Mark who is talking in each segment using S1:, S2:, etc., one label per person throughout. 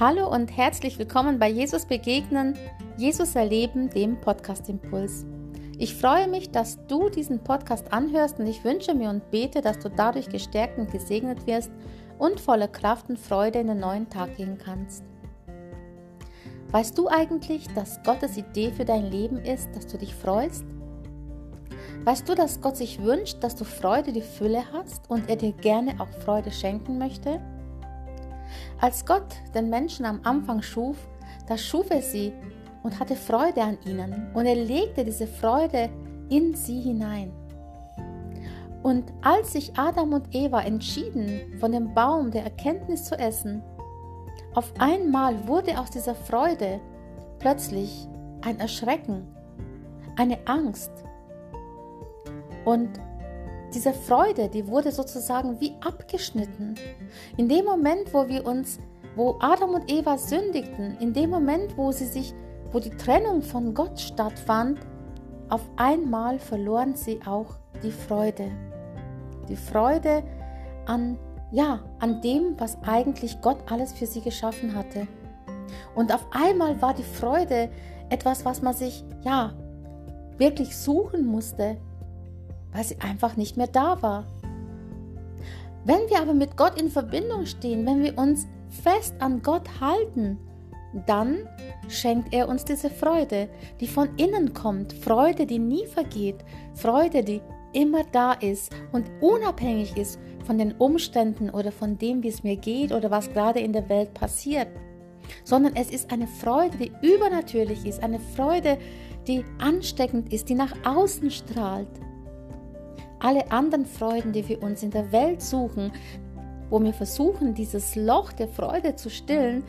S1: Hallo und herzlich willkommen bei Jesus Begegnen, Jesus Erleben, dem Podcast Impuls. Ich freue mich, dass du diesen Podcast anhörst und ich wünsche mir und bete, dass du dadurch gestärkt und gesegnet wirst und voller Kraft und Freude in den neuen Tag gehen kannst. Weißt du eigentlich, dass Gottes Idee für dein Leben ist, dass du dich freust? Weißt du, dass Gott sich wünscht, dass du Freude die Fülle hast und er dir gerne auch Freude schenken möchte? Als Gott den Menschen am Anfang schuf, da schuf er sie und hatte Freude an ihnen und er legte diese Freude in sie hinein. Und als sich Adam und Eva entschieden, von dem Baum der Erkenntnis zu essen, auf einmal wurde aus dieser Freude plötzlich ein Erschrecken, eine Angst. Und diese Freude, die wurde sozusagen wie abgeschnitten. In dem Moment, wo wir uns, wo Adam und Eva sündigten, in dem Moment, wo sie sich, wo die Trennung von Gott stattfand, auf einmal verloren sie auch die Freude. Die Freude an, ja, an dem, was eigentlich Gott alles für sie geschaffen hatte. Und auf einmal war die Freude etwas, was man sich, ja, wirklich suchen musste, weil sie einfach nicht mehr da war. Wenn wir aber mit Gott in Verbindung stehen, wenn wir uns fest an Gott halten, dann schenkt er uns diese Freude, die von innen kommt, Freude, die nie vergeht, Freude, die immer da ist und unabhängig ist von den Umständen oder von dem, wie es mir geht oder was gerade in der Welt passiert, sondern es ist eine Freude, die übernatürlich ist, eine Freude, die ansteckend ist, die nach außen strahlt. Alle anderen Freuden, die wir uns in der Welt suchen, wo wir versuchen, dieses Loch der Freude zu stillen,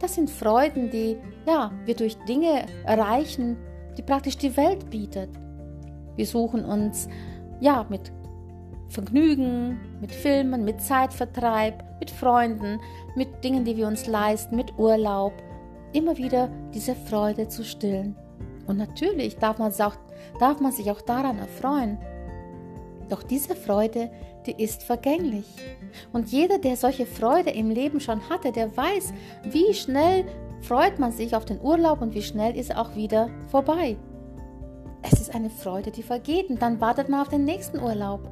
S1: das sind Freuden, die ja, wir durch Dinge erreichen, die praktisch die Welt bietet. Wir suchen uns ja mit Vergnügen, mit Filmen, mit Zeitvertreib, mit Freunden, mit Dingen, die wir uns leisten, mit Urlaub, immer wieder diese Freude zu stillen. Und natürlich darf man, auch, darf man sich auch daran erfreuen, doch diese Freude, die ist vergänglich. Und jeder, der solche Freude im Leben schon hatte, der weiß, wie schnell freut man sich auf den Urlaub und wie schnell ist er auch wieder vorbei. Es ist eine Freude, die vergeht und dann wartet man auf den nächsten Urlaub.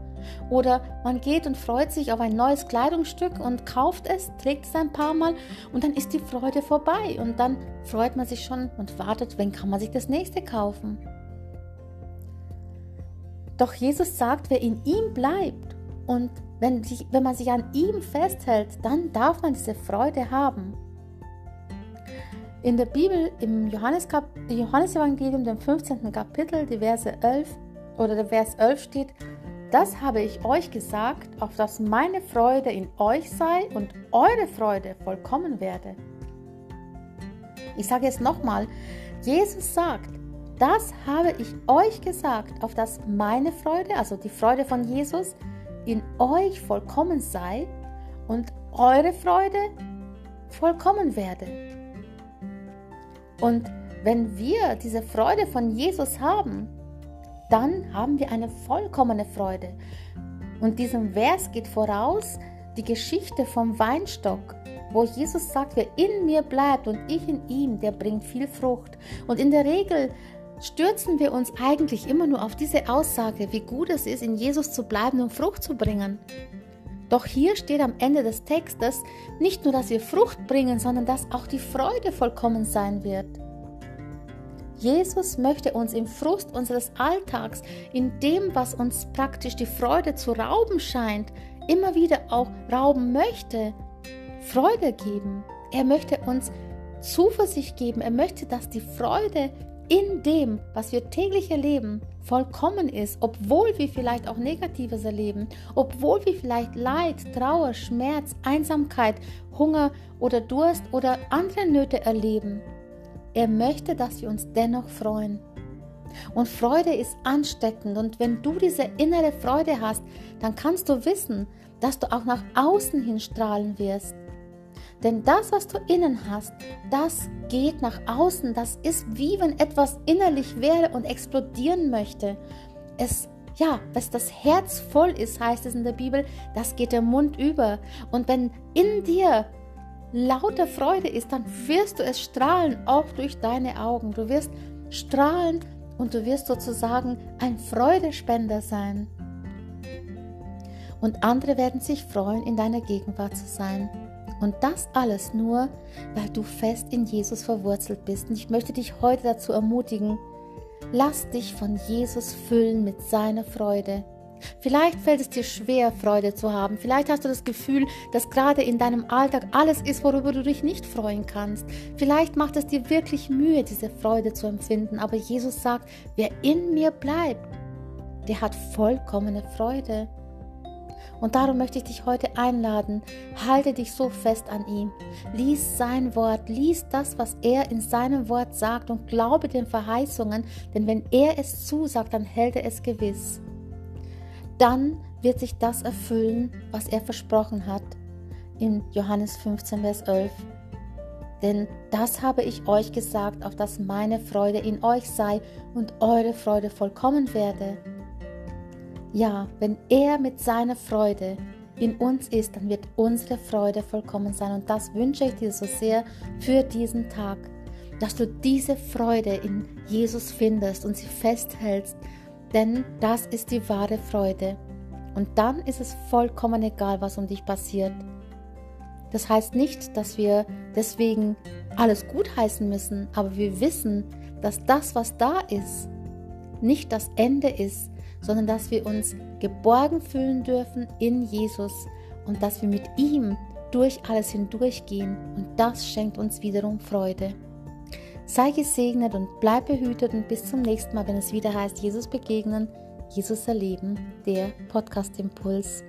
S1: Oder man geht und freut sich auf ein neues Kleidungsstück und kauft es, trägt es ein paar Mal und dann ist die Freude vorbei und dann freut man sich schon und wartet, wenn kann man sich das nächste kaufen. Doch Jesus sagt, wer in ihm bleibt und wenn, sich, wenn man sich an ihm festhält, dann darf man diese Freude haben. In der Bibel, im Johannes Johannesevangelium, dem 15. Kapitel, die Verse 11 oder der Vers 11 steht, das habe ich euch gesagt, auf dass meine Freude in euch sei und eure Freude vollkommen werde. Ich sage es nochmal, Jesus sagt, das habe ich euch gesagt, auf dass meine Freude, also die Freude von Jesus, in euch vollkommen sei und eure Freude vollkommen werde. Und wenn wir diese Freude von Jesus haben, dann haben wir eine vollkommene Freude. Und diesem Vers geht voraus die Geschichte vom Weinstock, wo Jesus sagt, wer in mir bleibt und ich in ihm, der bringt viel Frucht. Und in der Regel stürzen wir uns eigentlich immer nur auf diese Aussage, wie gut es ist, in Jesus zu bleiben und Frucht zu bringen. Doch hier steht am Ende des Textes nicht nur, dass wir Frucht bringen, sondern dass auch die Freude vollkommen sein wird. Jesus möchte uns im Frust unseres Alltags, in dem, was uns praktisch die Freude zu rauben scheint, immer wieder auch rauben möchte, Freude geben. Er möchte uns Zuversicht geben. Er möchte, dass die Freude in dem, was wir täglich erleben, vollkommen ist, obwohl wir vielleicht auch Negatives erleben, obwohl wir vielleicht Leid, Trauer, Schmerz, Einsamkeit, Hunger oder Durst oder andere Nöte erleben. Er möchte, dass wir uns dennoch freuen. Und Freude ist ansteckend und wenn du diese innere Freude hast, dann kannst du wissen, dass du auch nach außen hin strahlen wirst. Denn das, was du innen hast, das geht nach außen. Das ist wie wenn etwas innerlich wäre und explodieren möchte. Es ja, was das Herz voll ist, heißt es in der Bibel, das geht der Mund über. Und wenn in dir lauter Freude ist, dann wirst du es strahlen, auch durch deine Augen. Du wirst strahlen und du wirst sozusagen ein Freudespender sein. Und andere werden sich freuen, in deiner Gegenwart zu sein. Und das alles nur, weil du fest in Jesus verwurzelt bist. Und ich möchte dich heute dazu ermutigen, lass dich von Jesus füllen mit seiner Freude. Vielleicht fällt es dir schwer, Freude zu haben. Vielleicht hast du das Gefühl, dass gerade in deinem Alltag alles ist, worüber du dich nicht freuen kannst. Vielleicht macht es dir wirklich Mühe, diese Freude zu empfinden. Aber Jesus sagt, wer in mir bleibt, der hat vollkommene Freude. Und darum möchte ich dich heute einladen, halte dich so fest an ihm. Lies sein Wort, lies das, was er in seinem Wort sagt und glaube den Verheißungen, denn wenn er es zusagt, dann hält er es gewiss. Dann wird sich das erfüllen, was er versprochen hat in Johannes 15, Vers 11. Denn das habe ich euch gesagt, auf dass meine Freude in euch sei und eure Freude vollkommen werde. Ja, wenn er mit seiner Freude in uns ist, dann wird unsere Freude vollkommen sein. Und das wünsche ich dir so sehr für diesen Tag, dass du diese Freude in Jesus findest und sie festhältst, denn das ist die wahre Freude. Und dann ist es vollkommen egal, was um dich passiert. Das heißt nicht, dass wir deswegen alles gut heißen müssen, aber wir wissen, dass das, was da ist, nicht das Ende ist, sondern dass wir uns geborgen fühlen dürfen in Jesus und dass wir mit ihm durch alles hindurchgehen und das schenkt uns wiederum Freude. Sei gesegnet und bleib behütet und bis zum nächsten Mal, wenn es wieder heißt, Jesus begegnen, Jesus erleben, der Podcast Impuls.